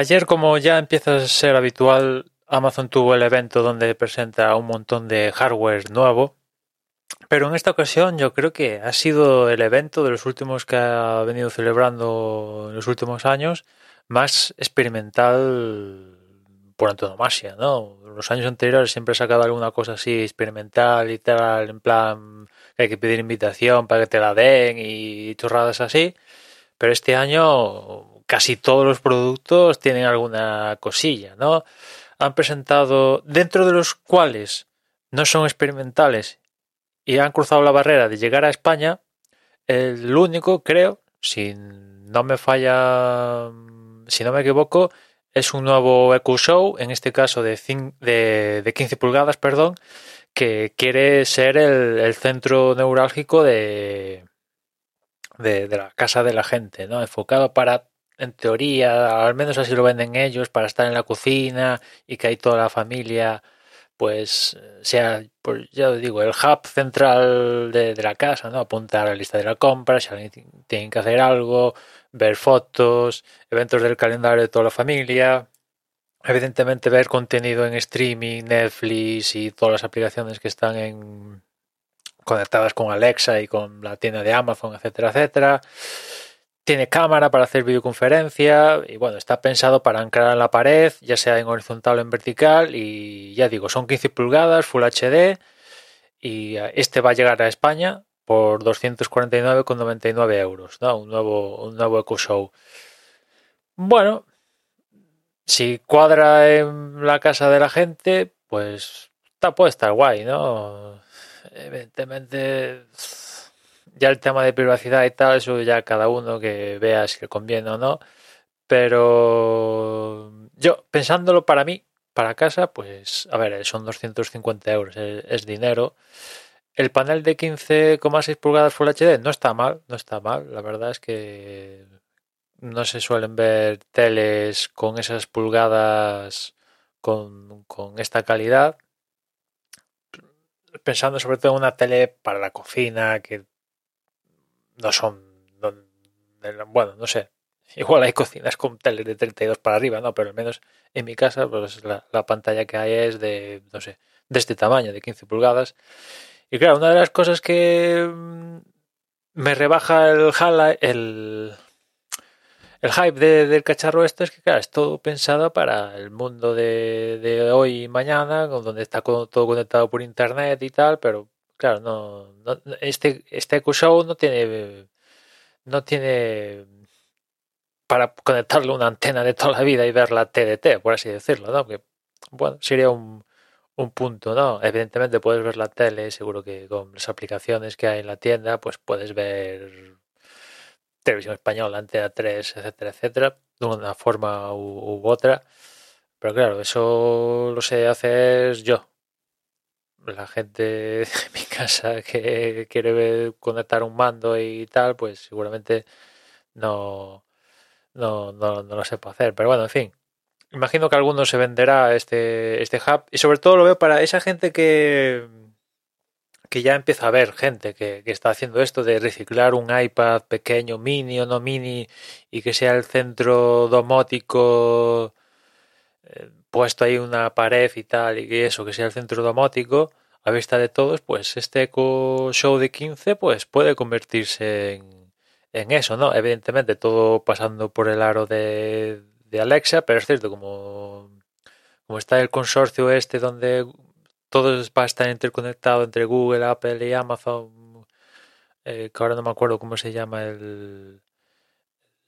Ayer, como ya empieza a ser habitual, Amazon tuvo el evento donde presenta un montón de hardware nuevo. Pero en esta ocasión yo creo que ha sido el evento de los últimos que ha venido celebrando en los últimos años más experimental por antonomasia, ¿no? Los años anteriores siempre ha sacado alguna cosa así experimental y tal, en plan que hay que pedir invitación para que te la den y chorradas así. Pero este año casi todos los productos tienen alguna cosilla, ¿no? Han presentado, dentro de los cuales no son experimentales y han cruzado la barrera de llegar a España, el único, creo, si no me falla, si no me equivoco, es un nuevo EcoShow, en este caso de, de, de 15 pulgadas, perdón, que quiere ser el, centro neurálgico de, de la casa de la gente, ¿no? Enfocado para, en teoría, al menos así lo venden ellos, para estar en la cocina y que ahí toda la familia, pues, sea, pues ya digo, el hub central de, de la casa, ¿no? Apuntar a la lista de la compra, si alguien ti- tiene que hacer algo, ver fotos, eventos del calendario de toda la familia, evidentemente ver contenido en streaming, Netflix y todas las aplicaciones que están en conectadas con Alexa y con la tienda de Amazon, etcétera, etcétera. Tiene cámara para hacer videoconferencia y bueno, está pensado para anclar en la pared, ya sea en horizontal o en vertical y ya digo, son 15 pulgadas, Full HD y eh, este va a llegar a España por 249,99 euros, ¿no? Un nuevo, un nuevo EcoShow. Bueno, si cuadra en la casa de la gente, pues está, puede estar guay, ¿no? Evidentemente, ya el tema de privacidad y tal, eso ya cada uno que vea si le conviene o no. Pero yo, pensándolo para mí, para casa, pues, a ver, son 250 euros, es, dinero. El panel de 15,6 pulgadas Full HD no está mal, no está mal. La verdad es que no se suelen ver teles con esas pulgadas con, con esta calidad. Pensando sobre todo en una tele para la cocina, que no son, bueno, no sé. Igual hay cocinas con teles de 32 para arriba, ¿no? Pero al menos en mi casa, pues la, la pantalla que hay es de, no sé, de este tamaño, de 15 pulgadas. Y claro, una de las cosas que mm, me rebaja el, el, el hype de- del cacharro este es que, claro, es todo pensado para el mundo de, de hoy y mañana, donde está todo conectado por internet y tal, pero claro, no, no- este, este EcoShow no tiene, no tiene para conectarle una antena de toda la vida y ver la TDT, por así decirlo, ¿no? Que, bueno, sería un, un punto, ¿no? Evidentemente puedes ver la tele, seguro que con las aplicaciones que hay en la tienda, pues puedes ver televisión española, Antena 3, etcétera, etcétera, de una forma u otra. Pero claro, eso lo sé hacer yo. La gente de mi casa que quiere conectar un mando y tal, pues seguramente no, no, no, no lo sepa hacer. Pero bueno, en fin. Imagino que a algunos se venderá este, este hub. Y sobre todo lo veo para esa gente que, que ya empieza a ver gente que, que está haciendo esto de reciclar un iPad pequeño, mini o no mini, y que sea el centro domótico eh, puesto ahí una pared y tal, y que eso, que sea el centro domótico a vista de todos, pues este Eco Show de 15 pues puede convertirse en, eso, ¿no? Evidentemente todo pasando por el aro de, de Alexa, pero es cierto, como, como está el consorcio este donde todo va a estar interconectado entre Google, Apple y Amazon, eh, que ahora no me acuerdo cómo se llama el,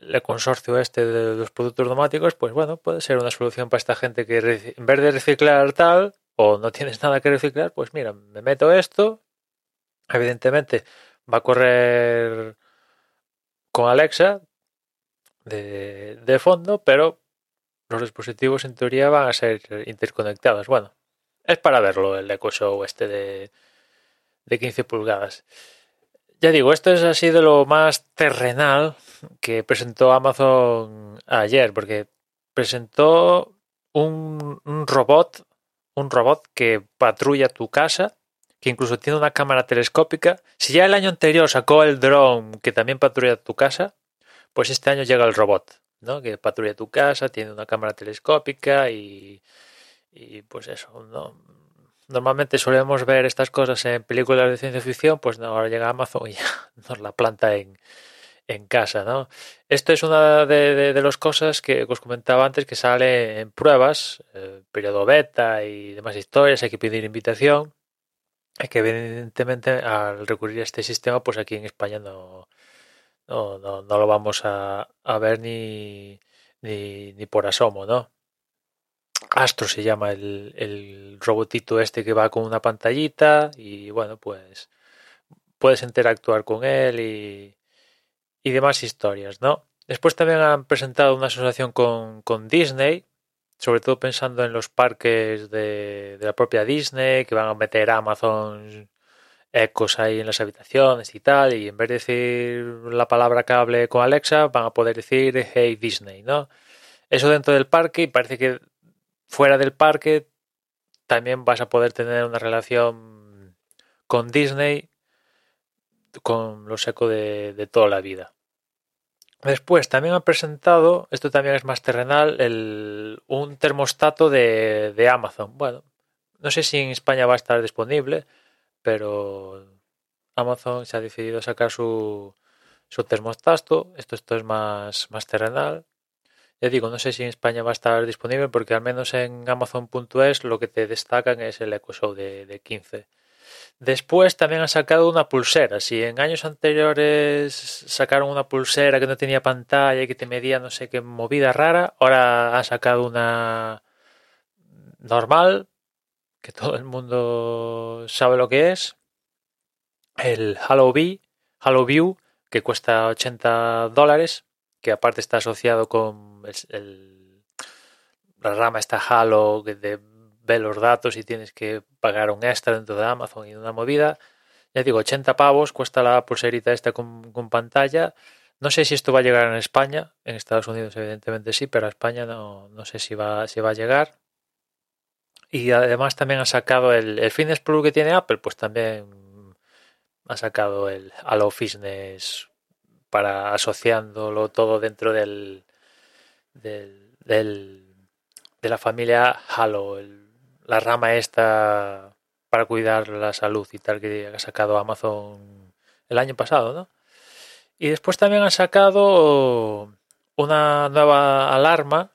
el consorcio este de los productos domóticos, pues bueno, puede ser una solución para esta gente que en vez de reciclar tal, o no tienes nada que reciclar, pues mira, me meto esto. Evidentemente va a correr con Alexa de, de fondo, pero los dispositivos en teoría van a ser interconectados. Bueno, es para verlo el Echo Show este de, de 15 pulgadas. Ya digo, esto es así de lo más terrenal que presentó Amazon ayer, porque presentó un, robot, un robot que patrulla tu casa, que incluso tiene una cámara telescópica. Si ya el año anterior sacó el drone que también patrulla tu casa, pues este año llega el robot, ¿no? Que patrulla tu casa, tiene una cámara telescópica y, y pues eso, ¿no? Normalmente solemos ver estas cosas en películas de ciencia ficción, pues ahora llega Amazon y ya nos la planta en, en casa, ¿no? Esto es una de, de, de las cosas que os comentaba antes que sale en pruebas, eh, periodo beta y demás historias, hay que pedir invitación. Es que evidentemente al recurrir a este sistema, pues aquí en España no, no, no, no lo vamos a, a ver ni, ni, ni por asomo, ¿no? Astro se llama el, el robotito este que va con una pantallita y bueno, pues puedes interactuar con él y, y demás historias, ¿no? Después también han presentado una asociación con, con Disney, sobre todo pensando en los parques de, de, la propia Disney, que van a meter Amazon ecos ahí en las habitaciones y tal, y en vez de decir la palabra cable con Alexa, van a poder decir Hey Disney, ¿no? Eso dentro del parque y parece que fuera del parque también vas a poder tener una relación con Disney con los ecos de, toda la vida. Después también han presentado, esto también es más terrenal, el, un termostato de, de, Amazon. Bueno, no sé si en España va a estar disponible, pero Amazon se ha decidido sacar su, su termostato. Esto, esto es más, más terrenal. Ya digo, no sé si en España va a estar disponible porque al menos en Amazon.es lo que te destacan es el Echo Show de, de 15. Después también han sacado una pulsera. Si en años anteriores sacaron una pulsera que no tenía pantalla y que te medía no sé qué movida rara, ahora han sacado una normal, que todo el mundo sabe lo que es. El Halo, v, Halo View, que cuesta 80 dólares, que aparte está asociado con la rama está Halo que ve los datos y tienes que pagar un extra dentro de Amazon y una movida. Ya digo, 80 pavos cuesta la pulserita esta con, con, pantalla. No sé si esto va a llegar en España. En Estados Unidos evidentemente sí, pero a España no, no sé si va, si va a llegar. Y además también ha sacado el, el Fitness Plus que tiene Apple, pues también ha sacado el Halo Fitness para asociándolo todo dentro del, del, de la familia Halo, la rama esta para cuidar la salud y tal que ha sacado Amazon el año pasado, ¿no? Y después también han sacado una nueva alarma,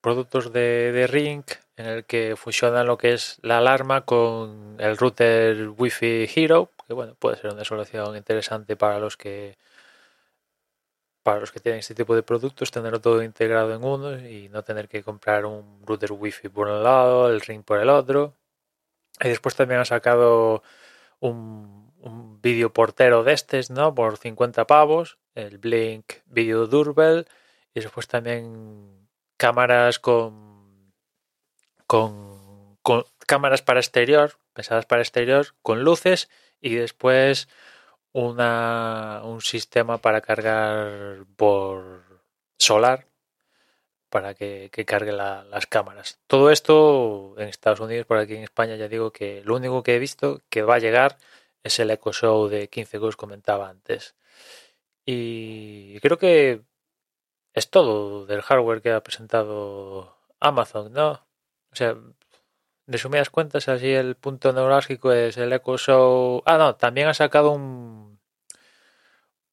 productos de, de Ring, en el que funciona lo que es la alarma con el router Wi-Fi Hero, que bueno, puede ser una solución interesante para los que para los que tienen este tipo de productos, tenerlo todo integrado en uno y no tener que comprar un router wifi por un lado, el ring por el otro. Y después también han sacado un, un vídeo portero de estos, ¿no? Por 50 pavos, el Blink Video Doorbell. Y después también cámaras con, con, con cámaras para exterior, pensadas para exterior, con luces. Y después una, un sistema para cargar por solar para que, que cargue la, las cámaras. Todo esto en Estados Unidos, por aquí en España ya digo que lo único que he visto que va a llegar es el Echo Show de 15 que comentaba antes. Y creo que es todo del hardware que ha presentado Amazon, ¿no? O sea, resumidas cuentas, así el punto neurálgico es el Echo Show. Ah, no, también ha sacado un,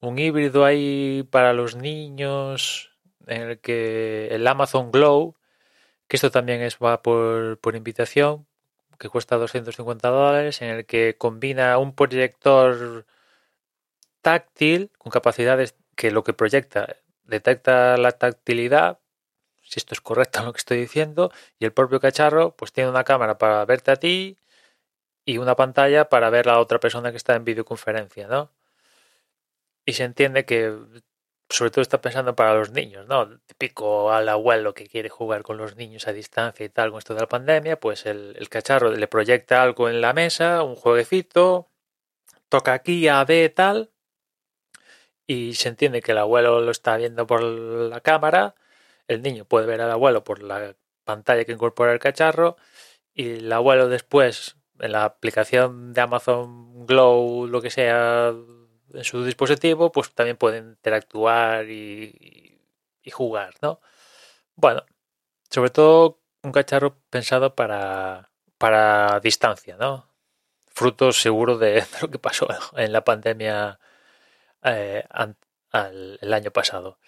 un híbrido ahí para los niños, en el que el Amazon Glow, que esto también es va por, por invitación, que cuesta 250 dólares, en el que combina un proyector táctil con capacidades que lo que proyecta detecta la tactilidad si esto es correcto lo que estoy diciendo, y el propio cacharro pues tiene una cámara para verte a ti y una pantalla para ver a la otra persona que está en videoconferencia, ¿no? Y se entiende que sobre todo está pensando para los niños, ¿no? Típico al abuelo que quiere jugar con los niños a distancia y tal con esto de la pandemia, pues el, cacharro le proyecta algo en la mesa, un jueguecito, toca aquí a B tal, y se entiende que el abuelo lo está viendo por la cámara, el niño puede ver al abuelo por la pantalla que incorpora el cacharro, y el abuelo después en la aplicación de Amazon Glow, lo que sea, en su dispositivo, pues también pueden interactuar y, jugar, ¿no? Bueno, sobre todo un cacharro pensado para, para distancia, ¿no? Fruto seguro de, lo que pasó en la pandemia eh, al- el año pasado.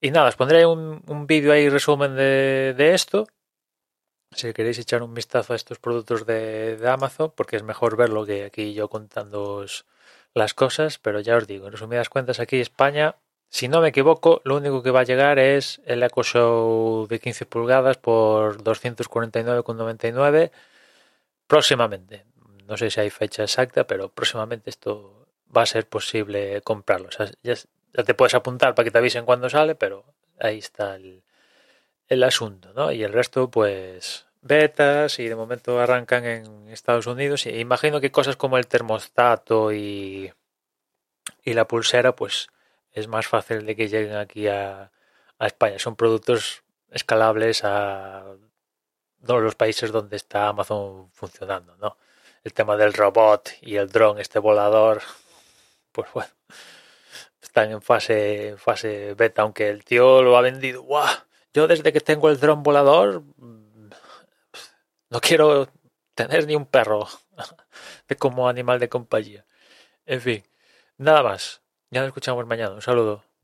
Y nada, os pondré un, un vídeo ahí resumen de, de esto. Si queréis echar un vistazo a estos productos de, Amazon, porque es mejor verlo que aquí yo contándoos las cosas, pero ya os digo, en resumidas cuentas, aquí España, si no me equivoco, lo único que va a llegar es el Echo Show de 15 pulgadas por 249,99 próximamente. No sé si hay fecha exacta, pero próximamente esto va a ser posible comprarlo. O sea, ya, ya te puedes apuntar para que te avisen cuando sale, pero ahí está el, el asunto, ¿no? Y el resto, pues, betas y de momento arrancan en Estados Unidos. Y imagino que cosas como el termostato y, y la pulsera, pues, es más fácil de que lleguen aquí a, a España. Son productos escalables a todos los países donde está Amazon funcionando, ¿no? El tema del robot y el dron, este volador, pues bueno, están en fase, fase beta, aunque el tío lo ha vendido. ¡Guau! Yo desde que tengo el dron volador mm, no quiero tener ni un perro de como animal de compañía. En fin, nada más. Ya nos escuchamos mañana. Un saludo.